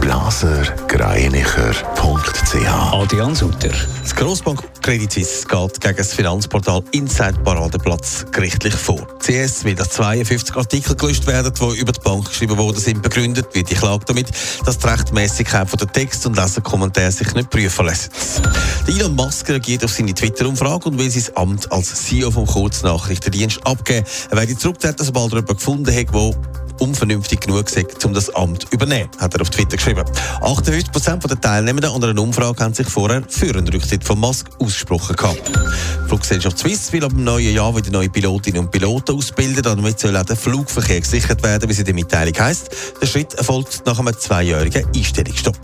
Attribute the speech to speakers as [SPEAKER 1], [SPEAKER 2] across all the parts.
[SPEAKER 1] blasergreinicher.ch
[SPEAKER 2] Adrian Sutter.
[SPEAKER 3] Das Grossbank Credit Suisse geht gegen das Finanzportal Inside Paradeplatz gerichtlich vor. CS will, dass 52 Artikel gelöscht werden, die über die Bank geschrieben worden sind. Begründet wird die Klage damit, dass die Rechtmäßigkeit von der Text- und Leserkommentare sich nicht prüfen lassen. Elon Musk reagiert auf seine Twitter-Umfrage und will sein Amt als CEO vom Kurznachrichtendienst abgeben. Er werde zurücktreten, sobald er jemanden gefunden hat, der unvernünftig genug sind, um das Amt zu übernehmen, hat er auf Twitter geschrieben. 58% der Teilnehmenden an einer Umfrage haben sich vorher für einen Rücktritt von Musk ausgesprochen gehabt. Fluggesellschaft Swiss will ab dem neuen Jahr wieder neue Pilotinnen und Piloten ausbilden. Damit soll auch der Flugverkehr gesichert werden, wie sie in der Mitteilung heisst. Der Schritt erfolgt nach einem zweijährigen Einstellungsstopp.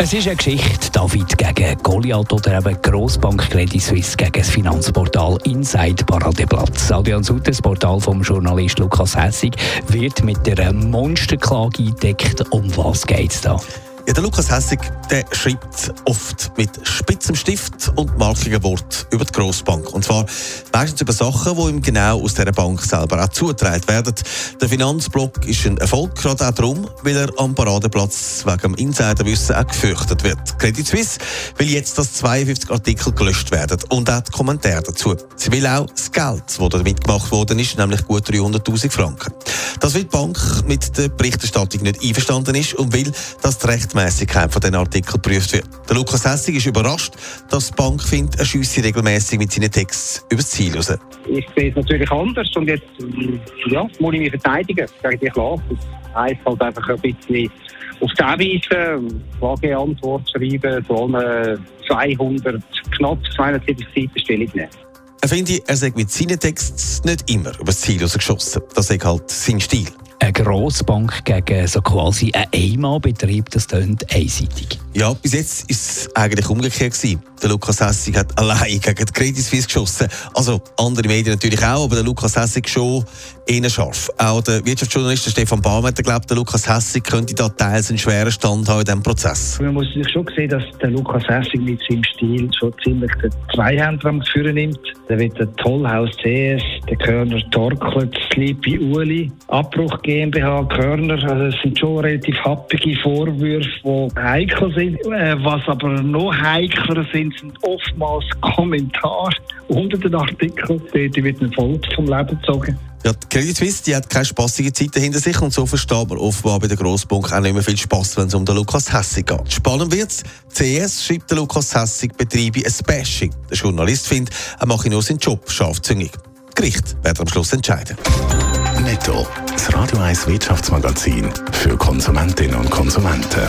[SPEAKER 2] Es ist eine Geschichte, David gegen Goliath oder eben Grossbank Credit Suisse gegen das Finanzportal Inside Paradeplatz. Adrian Sutter, das Portal vom Journalist Lukas Hessig, wird mit der Monsterklage eingedeckt. Um was geht es da?
[SPEAKER 3] Ja, der Lukas Hessig der schreibt oft mit spitzem Stift und markigen Wort über die Grossbank. Und zwar meistens über Sachen, die ihm genau aus dieser Bank selber auch zugetragen werden. Der Finanzblock ist ein Erfolg, gerade auch darum, weil er am Paradeplatz wegen dem Insiderwissen auch gefürchtet wird. Credit Suisse will jetzt, dass 52 Artikel gelöscht werden und auch die Kommentare dazu. Sie will auch das Geld, das damit gemacht worden ist, nämlich gut 300'000 Franken. Das will die Bank mit der Berichterstattung nicht einverstanden ist und will, dass die Rechtmäßigkeit von diesen Artikeln geprüft wird. Der Lukas Hessig ist überrascht, dass die Bank findet, er schiesse regelmäßig mit seinen Texten übers Ziel raus.
[SPEAKER 4] Ich sehe es natürlich anders und jetzt ja, muss ich mich verteidigen gegen die Klage. Das heisst halt einfach ein bisschen auf die Weise Klageantwort schreiben, so eine 200, knapp 270 Seiten Stellung nehmen.
[SPEAKER 3] Er findet, er sagt mit seinen Texten nicht immer übers Ziel rausgeschossen. Das ist halt sein Stil.
[SPEAKER 2] Eine Grossbank gegen so quasi einen Einmalbetrieb, das klingt einseitig.
[SPEAKER 3] Ja, bis jetzt ist es eigentlich umgekehrt gewesen. Der Lukas Hessig hat allein gegen die Credit Suisse geschossen. Also andere Medien natürlich auch, aber der Lukas Hessig schon eher scharf. Auch der Wirtschaftsjournalist Stefan Baumeister glaubt, der Lukas Hessig könnte da teils einen schweren Stand haben in diesem Prozess.
[SPEAKER 5] Man muss sich schon sehen, dass der Lukas Hessig mit seinem Stil schon ziemlich den Zweihänder am Führen nimmt. Der wird der Tollhaus CS, der Körner Torklet, Sleepy Uli, Abbruch GmbH, Körner. Also es sind schon relativ happige Vorwürfe, die heikel sind. Äh, was aber noch heikler sind, sind oftmals Kommentare unter den Artikeln. Die wird ein Volk vom Leben gezogen.
[SPEAKER 3] Ja, die Credit Suisse die hat keine spaßige Zeit hinter sich und so versteht man offenbar bei der Grossbank auch nicht mehr viel Spass, wenn es um den Lukas Hessig geht. Spannend wird's. CS schreibt der Lukas Hessig, betreibe ein Bashing. Der Journalist findet, er mache nur seinen Job scharfzüngig. Gericht wird am Schluss entscheiden.
[SPEAKER 1] Netto. Das Radio 1 Wirtschaftsmagazin für Konsumentinnen und Konsumenten.